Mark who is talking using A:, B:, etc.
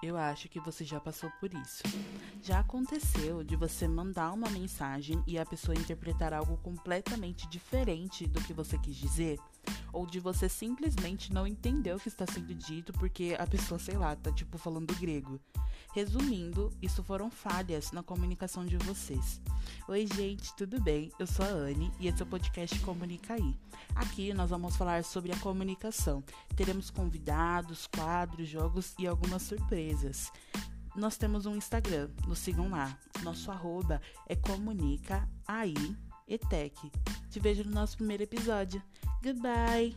A: Eu acho que você já passou por isso. Já aconteceu de você mandar uma mensagem e a pessoa interpretar algo completamente diferente do que você quis dizer? Ou de você simplesmente não entender o que está sendo dito porque a pessoa, sei lá, tá tipo falando grego. Resumindo, isso foram falhas na comunicação de vocês. Oi, gente, tudo bem? Eu sou a Anne e esse é o podcast Comunica aí. Aqui nós vamos falar sobre a comunicação. Teremos convidados, quadros, jogos e algumas surpresas. Nós temos um Instagram, nos sigam lá. Nosso arroba é comunica aí etec. Te vejo no nosso primeiro episódio. Goodbye!